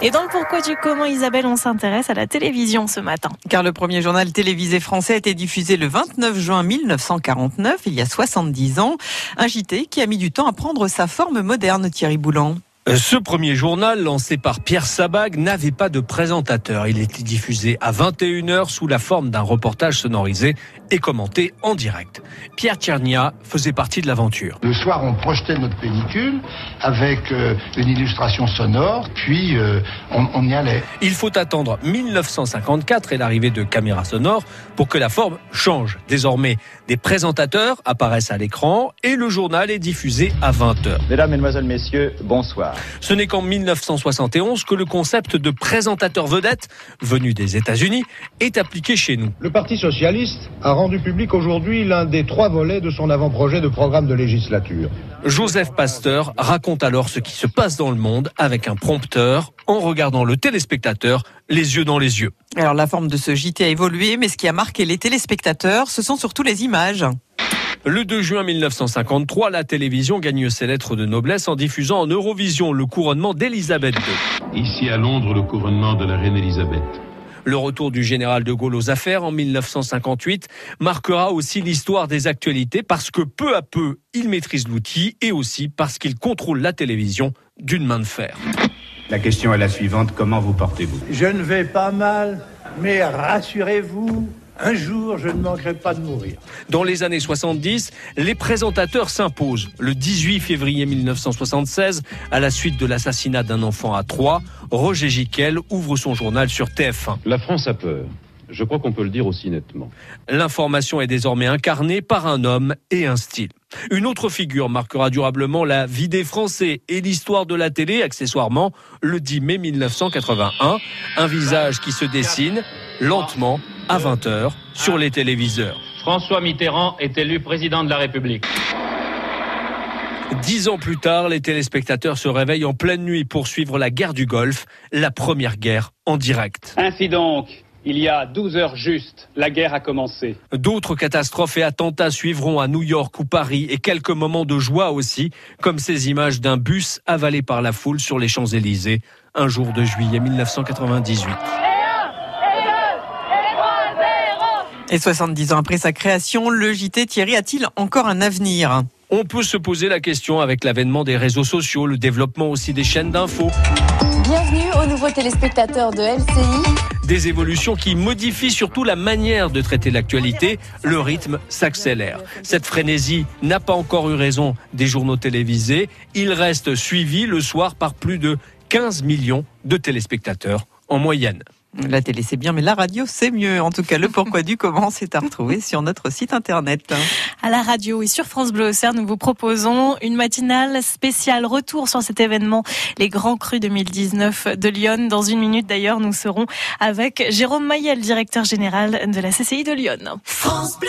Et dans le pourquoi du comment, Isabelle, on s'intéresse à la télévision ce matin? Car le premier journal télévisé français a été diffusé le 29 juin 1949, il y a 70 ans. Un JT qui a mis du temps à prendre sa forme moderne, Thierry Boulan. Ce premier journal, lancé par Pierre Sabag, n'avait pas de présentateur. Il était diffusé à 21h sous la forme d'un reportage sonorisé et commenté en direct. Pierre Tiernia faisait partie de l'aventure. Le soir, on projetait notre pellicule avec euh, une illustration sonore, puis euh, on, on, y allait. Il faut attendre 1954 et l'arrivée de caméras sonores pour que la forme change. Désormais, des présentateurs apparaissent à l'écran et le journal est diffusé à 20h. Mesdames, Mesdemoiselles, Messieurs, bonsoir. Ce n'est qu'en 1971 que le concept de présentateur vedette, venu des États-Unis, est appliqué chez nous. Le Parti socialiste a rendu public aujourd'hui l'un des trois volets de son avant-projet de programme de législature. Joseph Pasteur raconte alors ce qui se passe dans le monde avec un prompteur en regardant le téléspectateur les yeux dans les yeux. Alors la forme de ce JT a évolué, mais ce qui a marqué les téléspectateurs, ce sont surtout les images. Le 2 juin 1953, la télévision gagne ses lettres de noblesse en diffusant en Eurovision le couronnement d'Elisabeth II. Ici à Londres, le couronnement de la reine Elisabeth. Le retour du général de Gaulle aux affaires en 1958 marquera aussi l'histoire des actualités parce que peu à peu, il maîtrise l'outil et aussi parce qu'il contrôle la télévision d'une main de fer. La question est la suivante, comment vous portez-vous? Je ne vais pas mal, mais rassurez-vous, un jour, je ne manquerai pas de mourir. Dans les années 70, les présentateurs s'imposent. Le 18 février 1976, à la suite de l'assassinat d'un enfant à Troyes, Roger Giquel ouvre son journal sur TF1. La France a peur. Je crois qu'on peut le dire aussi nettement. L'information est désormais incarnée par un homme et un style. Une autre figure marquera durablement la vie des Français et l'histoire de la télé, accessoirement, le 10 mai 1981. Un visage qui se dessine lentement à 20h sur les téléviseurs. François Mitterrand est élu président de la République. Dix ans plus tard, les téléspectateurs se réveillent en pleine nuit pour suivre la guerre du Golfe, la première guerre en direct. Ainsi donc, il y a 12 heures juste, la guerre a commencé. D'autres catastrophes et attentats suivront à New York ou Paris et quelques moments de joie aussi, comme ces images d'un bus avalé par la foule sur les Champs-Élysées, un jour de juillet 1998. Et 70 ans après sa création, le JT Thierry a-t-il encore un avenir? On peut se poser la question avec l'avènement des réseaux sociaux, le développement aussi des chaînes d'infos. Bienvenue aux nouveaux téléspectateurs de LCI. Des évolutions qui modifient surtout la manière de traiter l'actualité. Le rythme s'accélère. Cette frénésie n'a pas encore eu raison des journaux télévisés. Il reste suivi le soir par plus de 15 millions de téléspectateurs en moyenne. La télé c'est bien, mais la radio c'est mieux. En tout cas, le pourquoi du comment c'est à retrouver sur notre site internet. À la radio et sur France Bleu Auxerre, nous vous proposons une matinale spéciale retour sur cet événement, les Grands Crus 2019 de Lyon. Dans une minute d'ailleurs, nous serons avec Jérôme Maillet, directeur général de la CCI de Lyon. France Bleu